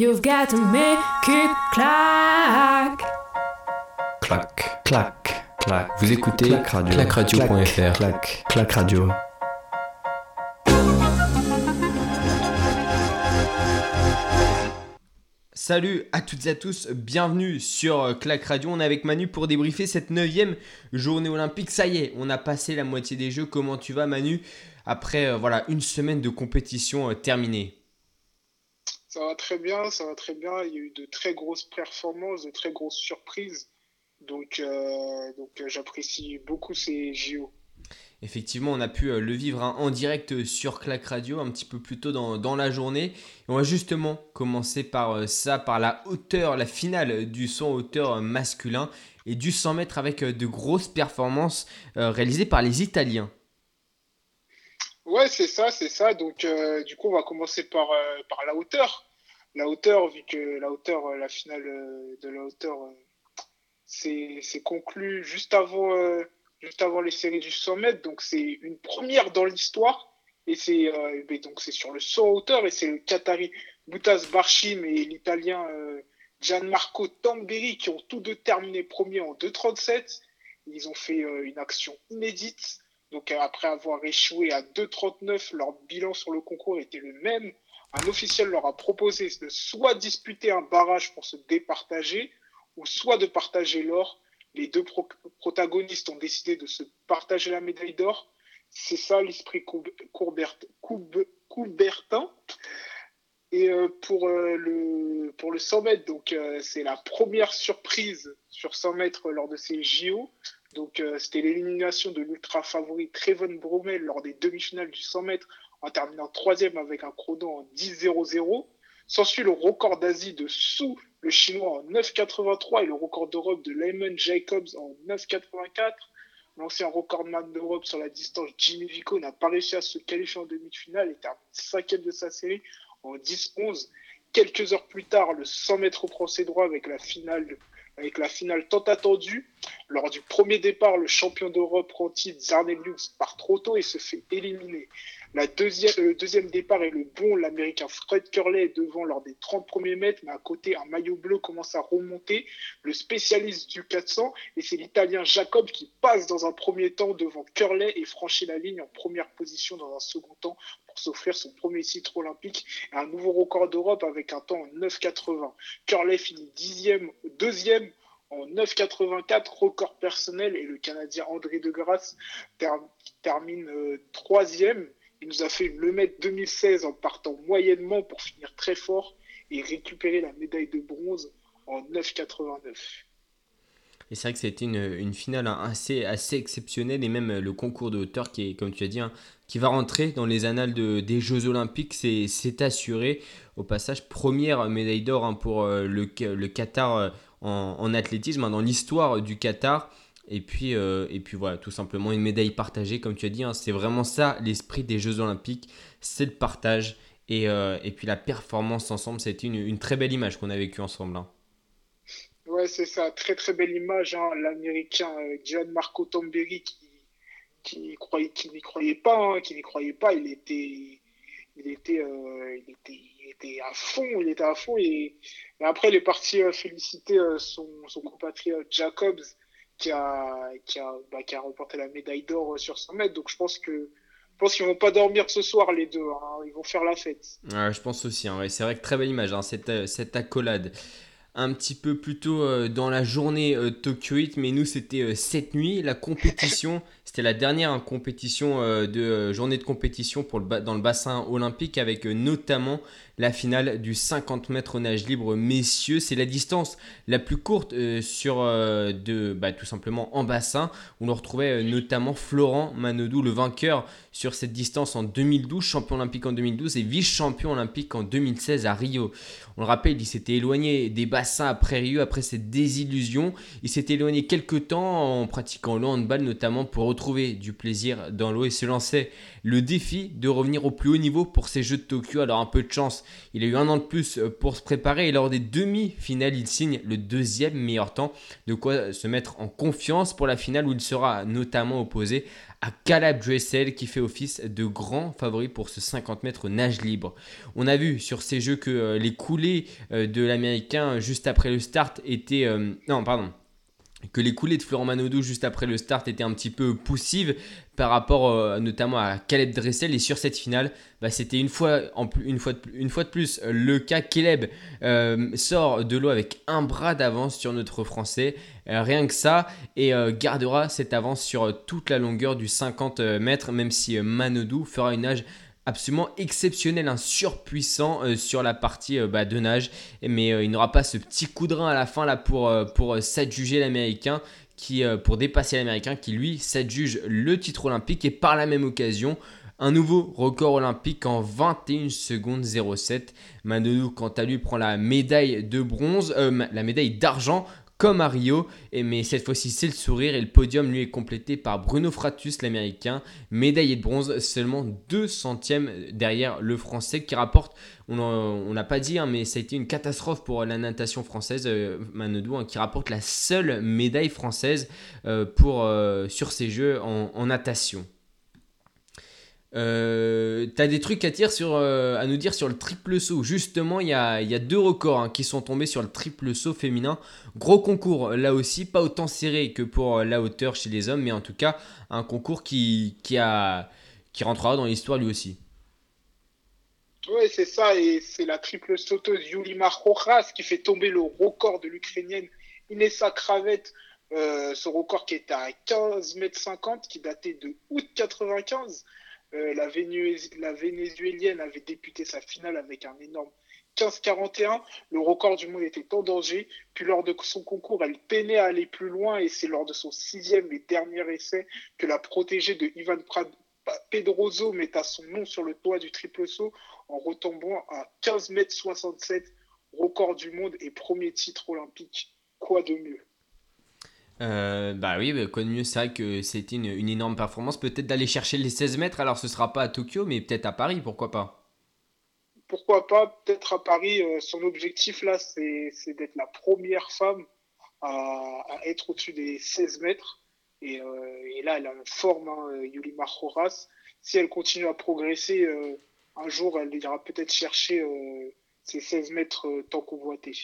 You've got to make it clack. Clac, Clac, clac. Vous écoutez Clac Radio. clacradio.fr. Clac, clac radio. Salut à toutes et à tous, bienvenue sur euh, Clac Radio. On est avec Manu pour débriefer cette neuvième journée olympique. Ça y est, on a passé la moitié des jeux. Comment tu vas Manu? Après euh, voilà une semaine de compétition euh, terminée. Ça va très bien, ça va très bien. Il y a eu de très grosses performances, de très grosses surprises. Donc, euh, donc euh, j'apprécie beaucoup ces JO. Effectivement, on a pu euh, le vivre hein, en direct sur Clac Radio un petit peu plus tôt dans, dans la journée. Et on va justement commencer par ça, par la hauteur, la finale du 100 hauteur masculin et du 100 mètres avec de grosses performances réalisées par les Italiens. Ouais, c'est ça, c'est ça. Donc, euh, du coup, on va commencer par, euh, par la hauteur. La hauteur, vu que la hauteur, euh, la finale de la hauteur, c'est conclu juste avant, juste avant les séries du 100 mètres. Donc, c'est une première dans l'histoire. Et c'est donc c'est sur le 100 hauteur et c'est le Qatari Boutas Barchim et l'Italien Gianmarco Tamberi qui ont tous deux terminé premier en 2,37. Ils ont fait une action inédite. Donc euh, après avoir échoué à 2,39, leur bilan sur le concours était le même. Un officiel leur a proposé de soit disputer un barrage pour se départager, ou soit de partager l'or. Les deux pro- protagonistes ont décidé de se partager la médaille d'or. C'est ça l'esprit Coubertin. Et euh, pour, euh, le, pour le 100 mètres, c'est la première surprise sur 100 mètres lors de ces JO. Donc euh, c'était l'élimination de l'ultra favori Trevon Bromel lors des demi-finales du 100 mètres en terminant troisième avec un chrono en 10-0-0. S'ensuit le record d'Asie de Su, le chinois en 9,83 et le record d'Europe de Lehman Jacobs en 9,84. L'ancien recordman d'Europe sur la distance Jimmy Vico n'a pas réussi à se qualifier en demi-finale et termine cinquième de sa série en 10-11. Quelques heures plus tard, le 100 mètres au procès droit avec la finale, avec la finale tant attendue. Lors du premier départ, le champion d'Europe Ranty Zarnelius part trop tôt et se fait éliminer. Le deuxième départ est le bon, l'américain Fred Curley est devant lors des 30 premiers mètres, mais à côté, un maillot bleu commence à remonter. Le spécialiste du 400, et c'est l'italien Jacob qui passe dans un premier temps devant Curley et franchit la ligne en première position dans un second temps s'offrir son premier titre olympique et un nouveau record d'Europe avec un temps en 9,80. Curley finit deuxième en 9,84, record personnel, et le Canadien André Degrasse ter- termine euh, troisième. Il nous a fait une Lemaitre 2016 en partant moyennement pour finir très fort et récupérer la médaille de bronze en 9,89. Et c'est vrai que été une, une finale hein, assez, assez exceptionnelle et même euh, le concours de hauteur qui est, comme tu as dit, hein, qui va rentrer dans les annales de- des Jeux Olympiques, c'est assuré. Au passage, première médaille d'or hein, pour euh, le, le Qatar euh, en, athlétisme, dans l'histoire du Qatar. Et puis, et puis voilà, tout simplement une médaille partagée, comme tu as dit. c'est vraiment ça l'esprit des Jeux Olympiques, c'est le partage. Et, et puis la performance ensemble, c'était une, une très belle image qu'on a vécue ensemble. Hein. C'est ça, très très belle image. Hein. L'américain euh, Gianmarco Tamberi qui, qui, n'y croyait pas, hein, qui n'y croyait pas, il était, il, était, euh, il, était, il était à fond, il était à fond. Et, après, il est parti euh, féliciter son, compatriote Jacobs bah, qui a remporté la médaille d'or sur 100 mètres. Donc je pense que je qu'ils vont pas dormir ce soir les deux. hein. Ils vont faire la fête. Je pense aussi, hein, c'est vrai que très belle image, hein, cette accolade. Un petit peu plus tôt euh, dans la journée euh, Tokyo 8, mais nous c'était euh, cette nuit, la compétition, c'était la dernière hein, compétition de journée de compétition pour le dans le bassin olympique avec notamment la finale du 50 mètres nage libre messieurs. C'est la distance la plus courte sur de, bah, tout simplement en bassin. On retrouvait notamment Florent Manodou, le vainqueur sur cette distance en 2012, champion olympique en 2012 et vice-champion olympique en 2016 à Rio. On le rappelle, il s'était éloigné des bassins après Rio, après cette désillusion. Il s'était éloigné quelques temps en pratiquant le handball notamment pour retrouver du plaisir dans l'eau et se lançait le défi de revenir au plus haut niveau pour ces Jeux de Tokyo. Alors un peu de chance, il a eu un an de plus pour se préparer et lors des demi-finales, il signe le deuxième meilleur temps. De quoi se mettre en confiance pour la finale où il sera notamment opposé à Caleb Dressel qui fait office de grand favori pour ce 50 mètres nage libre. On a vu sur ces jeux que euh, les coulées euh, de l'américain juste après le start étaient... Euh, non, pardon. Que les coulées de Florent Manodou juste après le start étaient un petit peu poussives par rapport euh, notamment à Caleb Dressel. Et sur cette finale bah, c'était une fois, une, de, une fois de plus le cas Caleb euh, sort de l'eau avec un bras d'avance sur notre français. euh, rien que ça et gardera cette avance sur toute la longueur du 50 mètres même si Manodou fera une nage absolument exceptionnel, un surpuissant euh, sur la partie euh, bah, de nage. Mais euh, il n'aura pas ce petit coup de rein à la fin là pour, pour s'adjuger l'américain. Qui, pour dépasser l'américain qui lui s'adjuge le titre olympique et par la même occasion un nouveau record olympique en 21 secondes 07. Manodou, quant à lui, prend la médaille de bronze, la médaille d'argent comme à Rio, mais cette fois-ci c'est le sourire et le podium lui est complété par Bruno Fratus l'américain, médaillé de bronze, seulement 2 centièmes derrière le français qui rapporte, on n'a pas dit, hein, mais ça a été une catastrophe pour la natation française, euh, hein, qui rapporte la seule médaille française euh, euh, sur ces jeux en natation. Euh, T'as des trucs euh, à nous dire sur le triple saut. Justement, il y a, deux records hein, qui sont tombés sur le triple saut féminin. Gros concours là aussi, pas autant serré que pour la hauteur chez les hommes, mais en tout cas un concours qui, qui rentrera dans l'histoire lui aussi. Oui, c'est ça, et c'est la triple sauteuse Yulima Rojas qui fait tomber le record de l'Ukrainienne Inessa Kravet. Euh, ce record qui était à 15 m 50, qui datait de août 95. Euh, la, Vénézuélienne avait débuté sa finale avec un énorme 15-41. Le record du monde était en danger. Puis lors de son concours, elle peinait à aller plus loin et c'est lors de son sixième et dernier essai que la protégée de Ivan Pedroso met à son nom sur le toit du triple saut en retombant à 15 mètres 67, record du monde et premier titre olympique. Quoi de mieux? Euh, bah oui, bah, quoi mieux, c'est vrai que c'était une, une, énorme performance. Peut-être d'aller chercher les 16 mètres, alors ce sera pas à Tokyo, mais peut-être à Paris, pourquoi pas Pourquoi pas, peut-être à Paris. Euh, son objectif là, c'est d'être la première femme à, être au-dessus des 16 mètres. Et, euh, et, là, elle a une forme, hein, Horas. Si elle continue à progresser, un jour, elle ira peut-être chercher ces 16 mètres tant convoités.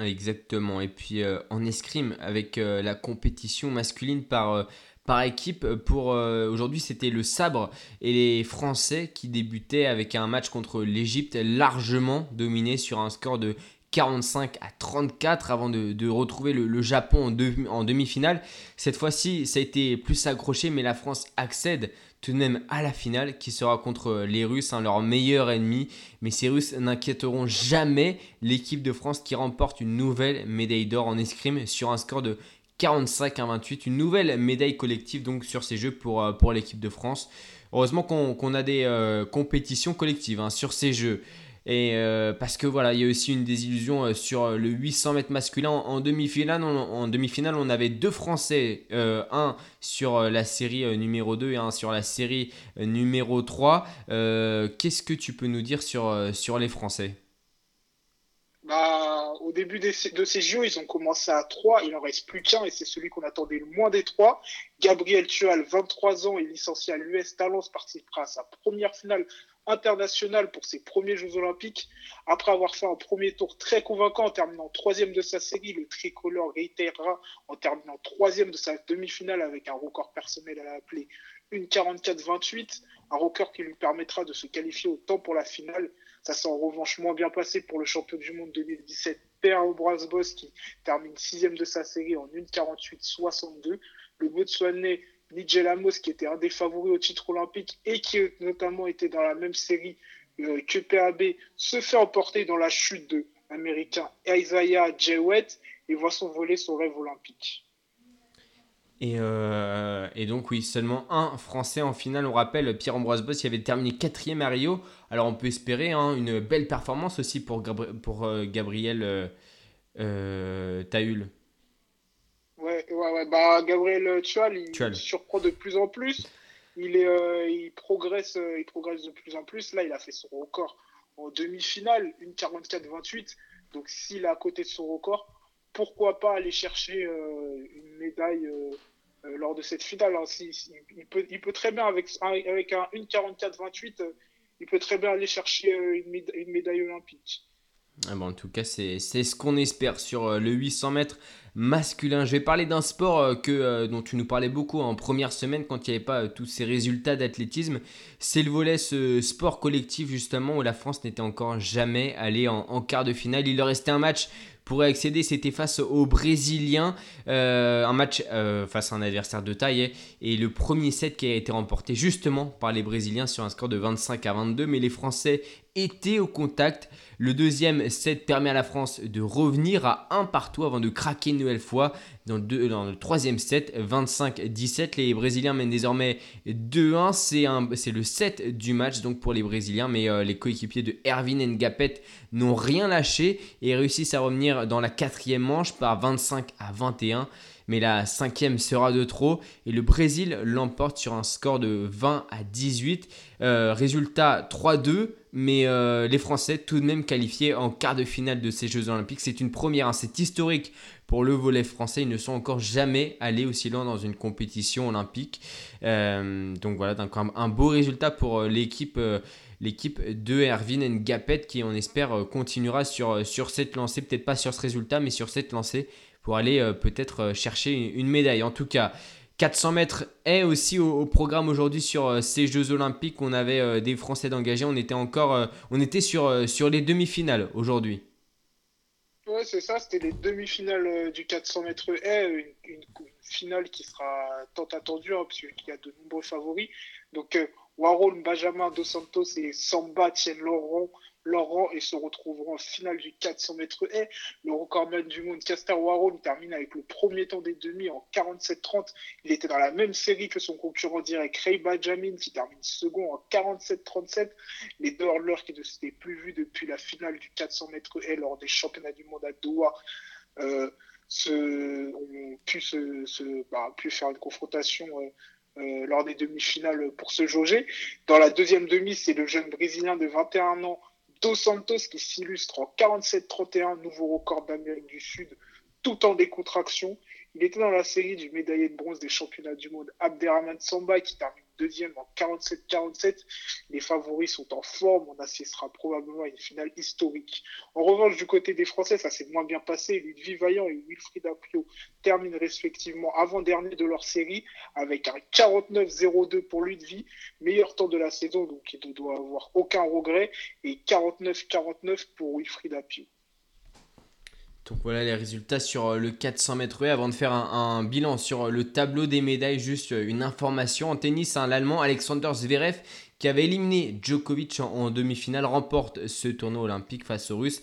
Exactement. Et puis euh, en escrime, avec euh, la compétition masculine par, euh, par équipe, pour aujourd'hui c'était le sabre et les Français qui débutaient avec un match contre l'Égypte largement dominé sur un score de 45 à 34 avant de, retrouver le, Japon en, demi-finale. Cette fois-ci, ça a été plus accroché, mais la France accède tout de même à la finale qui sera contre les Russes, hein, leur meilleur ennemi. Mais ces Russes n'inquiéteront jamais l'équipe de France qui remporte une nouvelle médaille d'or en escrime sur un score de 45 à 28. Une nouvelle médaille collective donc sur ces jeux pour, euh, pour l'équipe de France. Heureusement qu'on a des euh, compétitions collectives hein, sur ces jeux. Et euh, parce que voilà, il y a aussi une désillusion euh, sur le 800 mètres masculin. En, demi-finale, on, en demi-finale, on avait deux Français, euh, un sur la série numéro 2 et un sur la série numéro 3. Qu'est-ce que tu peux nous dire sur, sur les Français? Bah, au début de ces jeux, ils ont commencé à 3, il en reste plus qu'un et c'est celui qu'on attendait le moins des trois. Gabriel Tual, 23 ans et licencié à l'US Talence, participera à sa première finale international pour ses premiers Jeux Olympiques. Après avoir fait un premier tour très convaincant en terminant troisième de sa série, le tricolore réitérera en terminant troisième de sa demi-finale avec un record personnel à l'appeler une 44-28, un record qui lui permettra de se qualifier au temps pour la finale. Ça s'est en revanche moins bien passé pour le champion du monde 2017, Per Brasbos, qui termine sixième de sa série en 1-48-62. Le Botswanais Nigel Amos, qui était un des favoris au titre olympique et qui notamment était dans la même série euh, que PAB, se fait emporter dans la chute de l'américain Isaiah Jewett et voit s'envoler son rêve olympique. Euh, et, donc oui, seulement un Français en finale. On rappelle Pierre-Ambroise Boss avait terminé quatrième à Rio. Alors on peut espérer hein, une belle performance aussi pour, pour euh, Gabriel Tahul. Ouais, Bah, Gabriel Tual, il surprend de plus en plus. Il, est, euh, il, progresse, euh, il progresse de plus en plus. Là, il a fait son record en demi-finale, une 44-28. Donc, s'il est à côté de son record, pourquoi pas aller chercher euh, une médaille lors de cette finale. Hein. il, peut, il peut très bien, avec, avec un 1,44-28, il peut très bien aller chercher une, une médaille olympique. Ah en tout cas, c'est ce qu'on espère sur le 800 mètres masculin. Je vais parler d'un sport euh, que, euh, dont tu nous parlais beaucoup en première semaine quand il n'y avait pas euh, tous ces résultats d'athlétisme. C'est le volet, ce sport collectif justement où la France n'était encore jamais allée en, quart de finale. Il leur restait un match pour accéder, c'était face aux Brésiliens, un match face à un adversaire de taille, et, et le premier set qui a été remporté justement par les Brésiliens sur un score de 25 à 22, mais les Français étaient au contact. Le deuxième set permet à la France de revenir à un partout avant de craquer une nouvelle fois dans le, dans le troisième set, 25-17. Les Brésiliens mènent désormais 2-1. C'est le set du match donc pour les Brésiliens, mais euh, les coéquipiers de Erwin Ngapet n'ont rien lâché et réussissent à revenir dans la quatrième manche par 25 à 21 mais la cinquième sera de trop et le Brésil l'emporte sur un score de 20 à 18. Euh, résultat 3-2, mais euh, les Français tout de même qualifiés en quart de finale de ces Jeux Olympiques. C'est une première, hein. c'est historique pour le volet français. Ils ne sont encore jamais allés aussi loin dans une compétition olympique. Euh, donc voilà, donc un, beau résultat pour l'équipe l'équipe de Erwin Ngapet qui on espère continuera sur, cette lancée, peut-être pas sur ce résultat mais sur cette lancée pour aller euh, peut-être euh, chercher une médaille. En tout cas, 400 mètres est aussi au, programme aujourd'hui sur euh, ces Jeux Olympiques. On avait des Français d'engagés. On était encore, on était sur, sur les demi-finales aujourd'hui. Ouais, c'est ça. C'était les demi-finales du 400 mètres haies, une, finale qui sera tant attendue hein, parce qu'il y a de nombreux favoris. Donc Warhol, Benjamin Dos Santos et Samba tiennent leur rang Laurent et se retrouveront en finale du 400 mètres haies. Le recordman du monde, Caster Warhol, termine avec le premier temps des demi en 47-30. Il était dans la même série que son concurrent direct Ray Benjamin qui termine second en 47-37. Les deux hurleurs qui ne s'étaient plus vus depuis la finale du 400 mètres haies lors des championnats du monde à Doha. Euh, ont bah, pu faire une confrontation euh, euh, lors des demi-finales pour se jauger. Dans la deuxième demi, c'est le jeune Brésilien de 21 ans, Dos Santos qui s'illustre en 47-31, nouveau record d'Amérique du Sud, tout en décontraction. Il était dans la série du médaillé de bronze des championnats du monde Abderrahman Samba qui termine deuxième en 47-47. Les favoris sont en forme. On assistera probablement à une finale historique. En revanche, du côté des Français, ça s'est moins bien passé. Ludwig Vaillant et Wilfried Apio terminent respectivement avant-dernier de leur série avec un 49-02 pour Ludwig, meilleur temps de la saison, donc il ne doit avoir aucun regret, et 49-49 pour Wilfried Apio. Donc voilà les résultats sur euh, le 400 mètres Avant de faire un, bilan sur euh, le tableau des médailles, juste euh, une information. En tennis, hein, l'Allemand Alexander Zverev, qui avait éliminé Djokovic en, demi-finale, remporte ce tournoi olympique face aux Russes.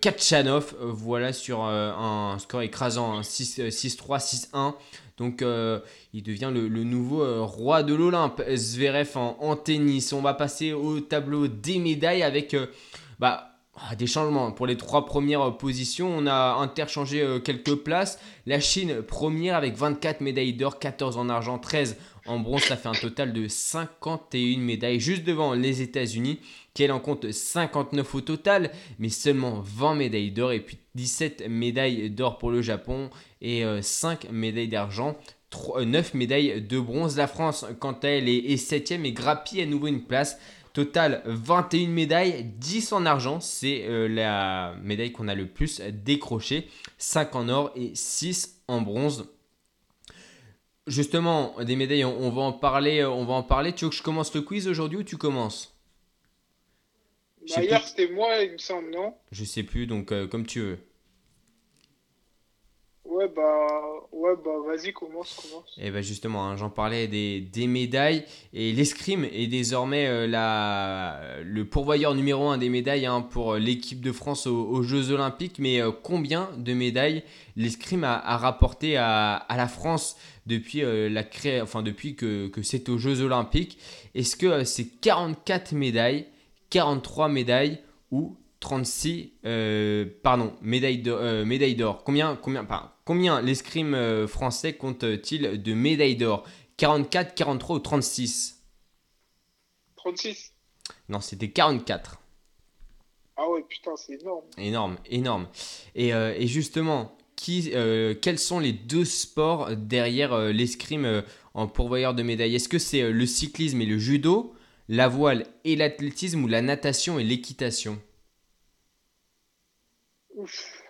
Kachanov, voilà sur un score écrasant 6-3, hein, 6-1. Donc il devient le, nouveau roi de l'Olympe, Zverev en, en, tennis. On va passer au tableau des médailles avec... bah, ah, des changements. Pour les trois premières positions, on a interchangé euh, quelques places. La Chine première avec 24 médailles d'or, 14 en argent, 13 en bronze. Ça fait un total de 51 médailles. Juste devant les États-Unis, qui en compte 59 au total, mais seulement 20 médailles d'or. Et puis 17 médailles d'or pour le Japon et 5 euh, médailles d'argent. 9 euh, médailles de bronze. La France, quant à elle, est 7ème et grappille à nouveau une place Total 21 médailles, 10 en argent, c'est euh, la médaille qu'on a le plus décrochée, 5 en or et 6 en bronze. Justement, des médailles, on, va en parler, on va en parler. Tu veux que je commence le quiz aujourd'hui ou tu commences? Hier c'était moi, il me semble, non? Je sais plus, donc euh, comme tu veux. Bah, ouais, bah vas-y, commence, commence. Et eh bah justement, hein, j'en parlais des, des, médailles. Et l'escrime est désormais euh, la, le pourvoyeur numéro un des médailles hein, pour l'équipe de France aux, Jeux Olympiques. Mais euh, combien de médailles l'escrime a, rapporté à, à, la France depuis, euh, la enfin, depuis que, que c'est aux Jeux Olympiques? Est-ce que c'est 44 médailles, 43 médailles ou 36 pardon, médailles d'or? Combien, combien, Combien l'escrime euh, français compte-t-il de médailles d'or? 44, 43 ou 36 36 Non, c'était 44. Ah ouais, putain, c'est énorme. Énorme, énorme. Et, euh, et, justement, qui, euh, quels sont les deux sports derrière euh, l'escrime en pourvoyeur de médailles? Est-ce que c'est le cyclisme et le judo, la voile et l'athlétisme ou la natation et l'équitation? Ouf.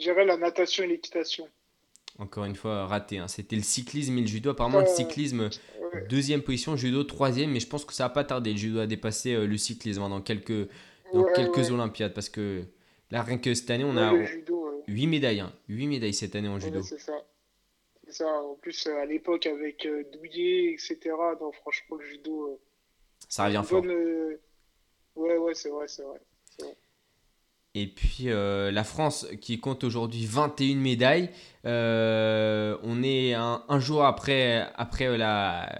J'irais la natation et l'équitation. Encore une fois, raté. hein. C'était le cyclisme et le judo. Apparemment, le cyclisme, Ouais. deuxième position, judo, troisième. Mais je pense que ça va pas tarder. Le judo a dépassé euh, le cyclisme hein, dans quelques, dans Ouais, quelques ouais. Olympiades. Parce que là, rien que cette année, on a judo, ouais. 8 médailles. hein. 8 médailles cette année en judo. c'est ça. En plus, euh, à l'époque, avec euh, Douillet, etc., non, franchement, le judo. euh, Ça revient fort. bonne, Ouais, ouais, c'est vrai, c'est vrai. Et puis euh, la France qui compte aujourd'hui 21 médailles. Euh, on est un, jour après, après la,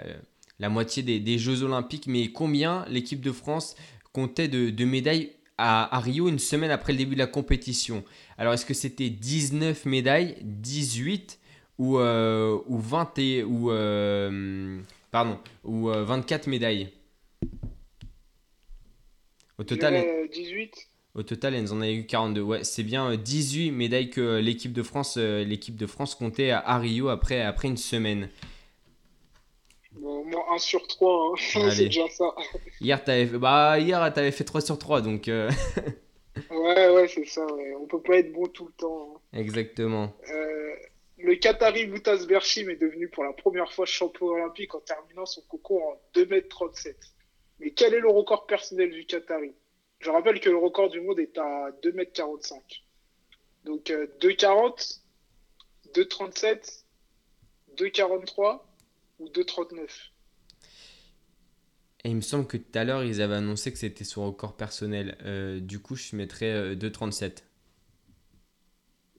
la moitié des, des Jeux Olympiques. Mais combien l'équipe de France comptait de, de médailles à, Rio une semaine après le début de la compétition? Alors est-ce que c'était 19 médailles, 18 ou, euh, ou, 20 et- ou, pardon, ou euh, 24 médailles? Au total, dirais, euh, 18. Au total, elles en avaient eu 42. Ouais, c'est bien euh, 18 médailles que euh, l'équipe de France, euh, l'équipe de France comptait à, Rio après, après une semaine. Bon, au moins 1 sur 3, Allez. c'est déjà ça. Hier, t'avais fait, bah, hier, t'avais fait 3 sur 3, donc euh, Ouais, ouais, c'est ça. Ouais. On peut pas être bon tout le temps. hein. exactement. Euh, le Qatari Moutaz Berchim est devenu pour la première fois champion olympique en terminant son concours en 2m37. Mais quel est le record personnel du Qatari? Je rappelle que le record du monde est à 2m45. Donc euh, 2,40, 2,37, 2,43 ou 2,39. Et il me semble que tout à l'heure, ils avaient annoncé que c'était son record personnel. Euh, du coup, je mettrais euh, 2,37.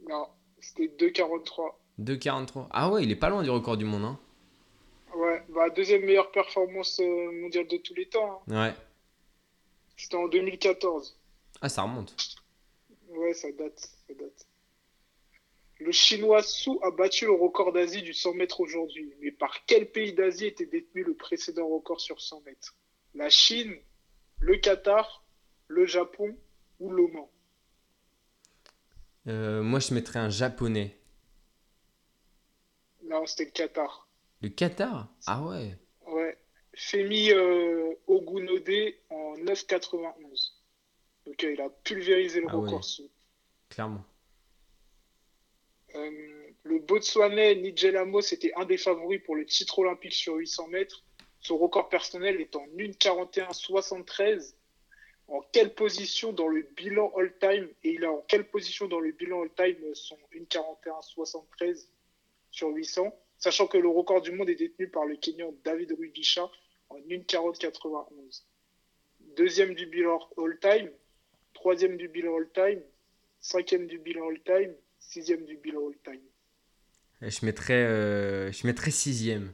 Non, c'était 2,43. 2,43. Ah ouais, il est pas loin du record du monde, hein. Ouais, bah deuxième meilleure performance euh, mondiale de tous les temps. hein. Ouais. C'était en 2014. Ah, ça remonte. Ouais, ça date, ça date. Le chinois Su a battu le record d'Asie du 100 mètres aujourd'hui. Mais par quel pays d'Asie était détenu le précédent record sur 100 mètres? La Chine, le Qatar, le Japon ou l'Oman? Euh, moi, je mettrais un japonais. Non, c'était le Qatar. Le Qatar? Ah ouais. Femi euh, Ogunode en 9,91. Donc euh, il a pulvérisé le Ah record. Clairement. Euh, le Botswanais Nigel Amos était un des favoris pour le titre olympique sur 800 mètres. Son record personnel est en 1,41,73. En quelle position dans le bilan all-time Et il a en quelle position dans le bilan all-time son 1,41,73 sur 800 Sachant que le record du monde est détenu par le Kenyan David Rudisha en 1,40,91. Deuxième du bilan all-time, troisième du bilan all-time, cinquième du bilan all-time, sixième du bilan all-time. Je mettrais, euh, je mettrais sixième.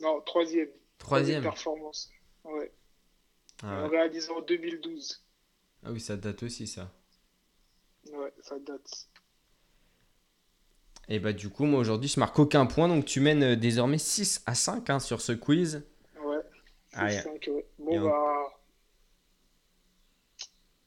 Non, troisième. Troisième. performance. Ouais. Ah, ouais. Réalisé en 2012. Ah oui, ça date aussi, ça. Ouais, ça date. Et bah du coup, moi aujourd'hui, je marque aucun point, donc tu mènes euh, désormais 6 à 5 hein, sur ce quiz. Ouais. Ah, yeah. cinq, ouais. Bon, bah.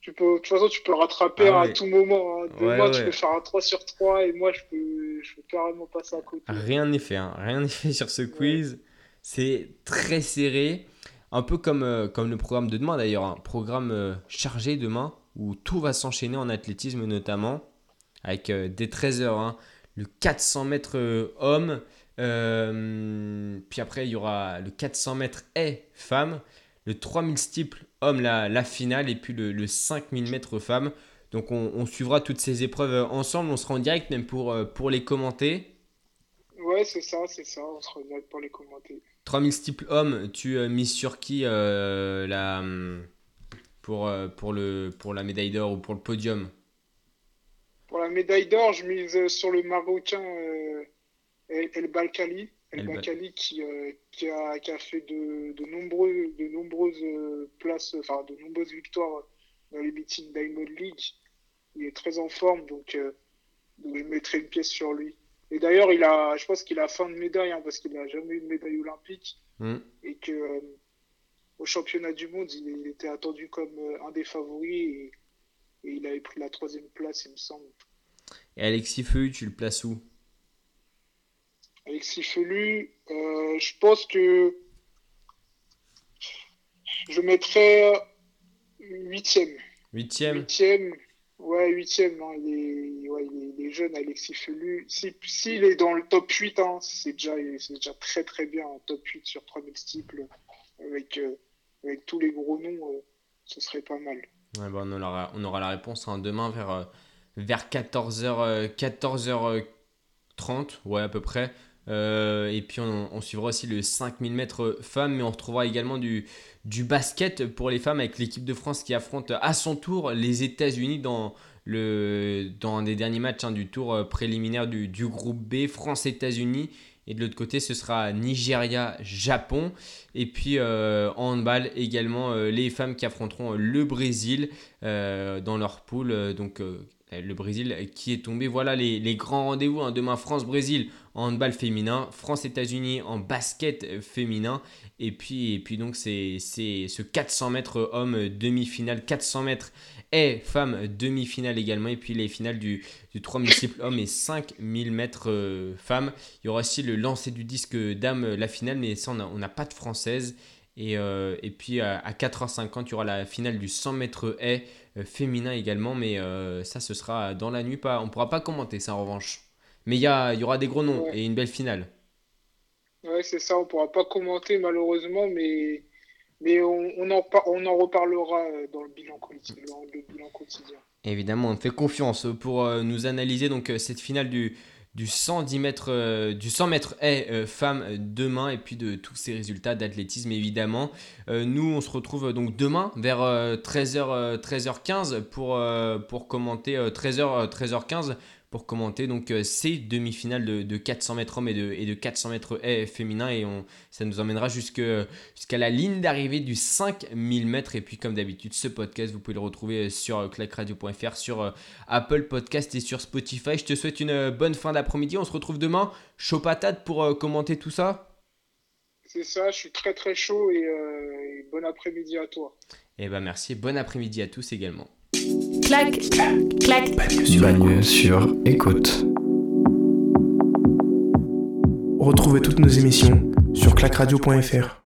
Tu peux, de toute façon, tu peux rattraper Ah à ouais. tout moment. hein. Ouais, tu ouais. peux faire un 3 sur 3 et moi, je peux, je peux carrément passer à côté. Rien n'est fait, hein, rien n'est fait sur ce quiz. C'est très serré. Un peu comme, euh, comme le programme de demain d'ailleurs, un programme euh, chargé demain où tout va s'enchaîner en athlétisme notamment, avec euh, dès 13h le 400 mètres euh, homme, euh, puis après il y aura le 400 mètres et femme, le 3000 steeple homme la, la finale et puis le, le 5000 mètres femme. Donc on, on suivra toutes ces épreuves euh, ensemble, on sera en direct même pour, pour les commenter. Ouais, c'est ça, c'est ça. On se regarde pour les commenter. 3000 steeple homme, tu euh, mises sur qui euh, la, pour, pour, le, pour la médaille d'or ou pour le podium? Pour la médaille d'or, je mise sur le Marocain euh, El, El Balkali. El qui, euh, qui, a, qui a fait de, de, nombreux, de nombreuses euh, places, enfin de nombreuses victoires dans les meetings Diamond League. Il est très en forme, donc, euh, donc je mettrai une pièce sur lui. Et d'ailleurs, il a, je pense qu'il a fin de médaille, hein, parce qu'il n'a jamais eu de médaille olympique. Hmm. Et que euh, au championnat du monde, il, il était attendu comme euh, un des favoris. Et, et il avait pris la troisième place, il me semble. Et Alexis Feu, tu le places où? Alexis Felu, euh, je pense que je mettrais huitième. Huitième? Huitième, ouais, huitième. hein, il, est, ouais, il, est, jeune, Alexis Felu. S'il si, est dans le top 8, hein, c'est déjà, déjà très très bien. Un top 8 sur 3000 steeples avec, euh, avec tous les gros noms, euh, ce serait pas mal. Bah, on, aura, la réponse hein, demain vers, euh, vers 14h, 14h30, ouais, à peu près. Euh, et puis on, suivra aussi le 5000 mètres femmes, mais on retrouvera également du, basket pour les femmes avec l'équipe de France qui affronte à son tour les États-Unis dans, dans des derniers matchs hein, du tour préliminaire du, du groupe B, France-États-Unis. Et de l'autre côté, ce sera Nigeria-Japon. Et puis euh, en handball également, euh, les femmes qui affronteront le Brésil euh, dans leur poule. donc le Brésil qui est tombé. Voilà les, les grands rendez-vous. Hein. Demain, France-Brésil en handball féminin, France-États-Unis en basket féminin. Et puis, et puis donc, c'est ce 400 mètres homme demi-finale, 400 mètres et femmes demi-finale également. Et puis les finales du, du 3000 triple homme et 5000 mètres euh, femmes. Il y aura aussi le lancer du disque dame, la finale, mais ça, on n'a pas de française. Et, euh, et puis à, à, 4h50, il y aura la finale du 100 mètres haie euh, féminin également. Mais euh, ça, ce sera dans la nuit. Pas, on ne pourra pas commenter ça en revanche. Mais il y, a, y aura des gros noms ouais. et une belle finale. Ouais, c'est ça. On ne pourra pas commenter malheureusement, mais, mais on, on, en, on en reparlera dans le bilan, quotidien, dans le bilan quotidien. Évidemment, on fait confiance pour euh, nous analyser donc cette finale du, du 110 mètres, euh, du 100 mètres haie euh, femme demain et puis de tous ces résultats d'athlétisme évidemment. Euh, nous, on se retrouve donc demain vers 13h, 13h15 pour, pour commenter 13h, 13h15 pour commenter. Donc ces demi-finales de, de, 400 mètres hommes et de, et de 400 mètres féminin et on, ça nous emmènera jusqu'à la ligne d'arrivée du 5000 mètres. Et puis comme d'habitude ce podcast vous pouvez le retrouver sur clacradio.fr sur Apple Podcast et sur Spotify. Je te souhaite une bonne fin d'après-midi. On se retrouve demain. Chaud patate pour commenter tout ça. C'est ça je suis très très chaud et, euh, et bon après-midi à toi. Et eh ben merci bon après-midi à tous également Clac, clac, clac. Bagneux sur écoute. Retrouvez toutes nos émissions sur clacradio.fr.